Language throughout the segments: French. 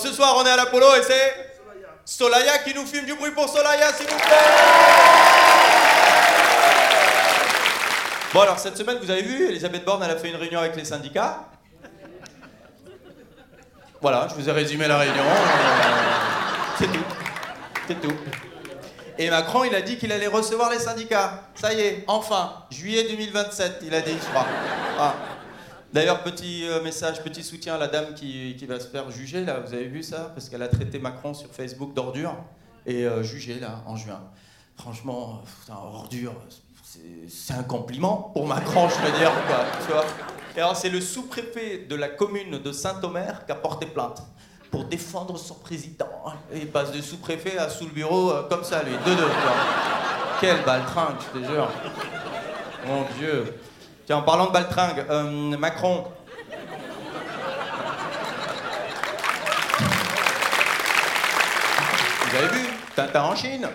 Ce soir, on est à l'Apollo et c'est Solaya qui nous filme du bruit pour Solaya, s'il vous plaît. Bon, alors cette semaine, vous avez vu, Elisabeth Borne, elle a fait une réunion avec les syndicats. Voilà, je vous ai résumé la réunion. C'est tout. C'est tout. Et Macron, il a dit qu'il allait recevoir les syndicats. Ça y est, enfin, juillet 2027, il a dit, je crois. Ah. D'ailleurs, petit euh, message, petit soutien à la dame qui, va se faire juger, là, vous avez vu ça? Parce qu'elle a traité Macron sur Facebook d'ordure et euh, jugée, là, en juin. Franchement, putain, ordure, c'est un compliment pour Macron, je veux dire, quoi, Et alors, c'est le sous-préfet de la commune de Saint-Omer qui a porté plainte pour défendre son président. Et il passe de sous-préfet à sous le bureau euh, comme ça, lui, deux deux. Quoi. Quelle baltringue, je te jure. Mon Dieu. Tiens, en parlant de baltringue, euh, Macron. Vous avez vu Tintin en Chine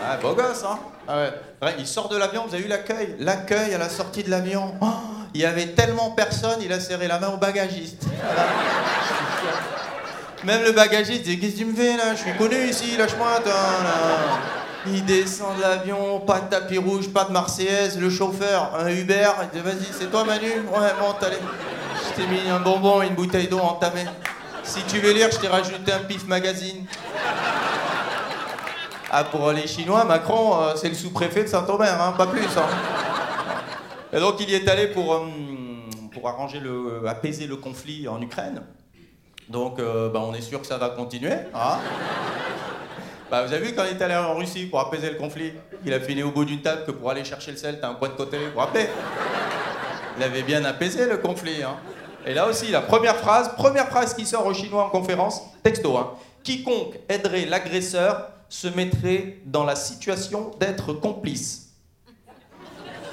Ah, beau gosse, hein ah ouais. Il sort de l'avion, vous avez vu l'accueil? L'accueil à la sortie de l'avion. Oh, il y avait tellement personne, il a serré la main au bagagiste. Même le bagagiste dit Qu'est-ce que tu me fais là? Je suis connu ici, lâche-moi. Il descend de l'avion, pas de tapis rouge, pas de Marseillaise, le chauffeur, un Uber, il dit vas-y, c'est toi Manu Ouais, monte, allez. Je t'ai mis un bonbon et une bouteille d'eau entamée. Si tu veux lire, je t'ai rajouté un pif magazine. Ah, pour les Chinois, Macron, euh, c'est le sous-préfet de Saint-Omer, hein, pas plus. Hein. Et donc il y est allé pour, euh, pour arranger le, apaiser le conflit en Ukraine. Donc euh, bah, on est sûr que ça va continuer. Hein bah, vous avez vu quand il est allé en Russie pour apaiser le conflit Il a fini au bout d'une table que pour aller chercher le sel, t'as un point de côté, vous rappelez? Il avait bien apaisé le conflit. Hein. Et là aussi, la première phrase, première phrase qui sort aux Chinois en conférence, texto. Hein. Quiconque aiderait l'agresseur se mettrait dans la situation d'être complice.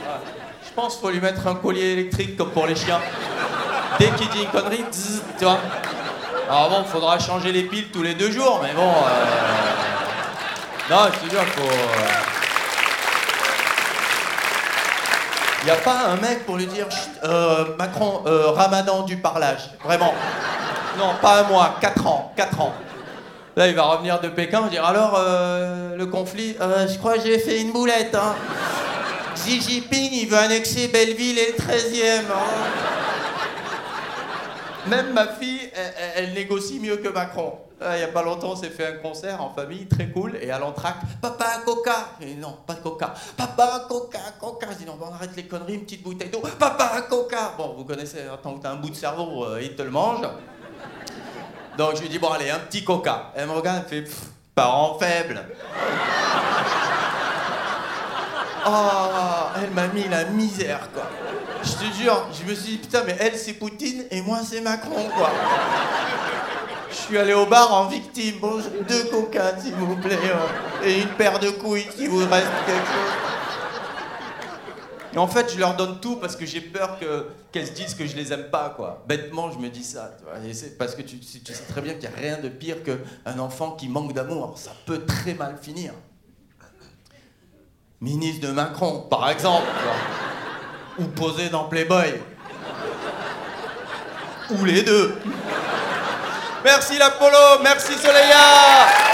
Ah, je pense qu'il faut lui mettre un collier électrique comme pour les chiens. Dès qu'il dit une connerie, tu vois. Alors bon, faudra changer les piles tous les deux jours, mais bon. Euh... Non, je te jure, faut. Il n'y a pas un mec pour lui dire euh, Macron, euh, ramadan du parlage. Vraiment. Non, pas un mois, quatre ans. Quatre ans. Là, il va revenir de Pékin, dire alors, euh, le conflit, je crois que j'ai fait une boulette. Hein. Xi Jinping, il veut annexer Belleville et le 13e. Même ma fille, elle, négocie mieux que Macron. Il n'y a pas longtemps, on s'est fait un concert en famille, très cool, et à l'entracte, papa, coca Et non, pas de coca. Papa, coca, coca Je dis non, on arrête les conneries, une petite bouteille d'eau. Papa, coca Bon, vous connaissez, tant que t'as un bout de cerveau, euh, il te le mange. Donc je lui dis, bon, allez, un petit coca. Elle me regarde, elle fait, parent faible. Oh, elle m'a mis la misère, quoi. Je te jure, je me suis dit, putain, mais elle, c'est Poutine et moi, c'est Macron, quoi. Je suis allé au bar en victime. Bon, deux coca, s'il vous plaît. Euh, et une paire de couilles, si vous reste quelque chose. Et en fait, je leur donne tout parce que j'ai peur que, qu'elles se disent que je les aime pas, quoi. Bêtement, je me dis ça. parce que tu, tu, sais très bien qu'il n'y a rien de pire qu'un enfant qui manque d'amour. Ça peut très mal finir. Ministre de Macron, par exemple. Ou posé dans Playboy. Ou les deux. Merci l'Apollo, merci Soleil.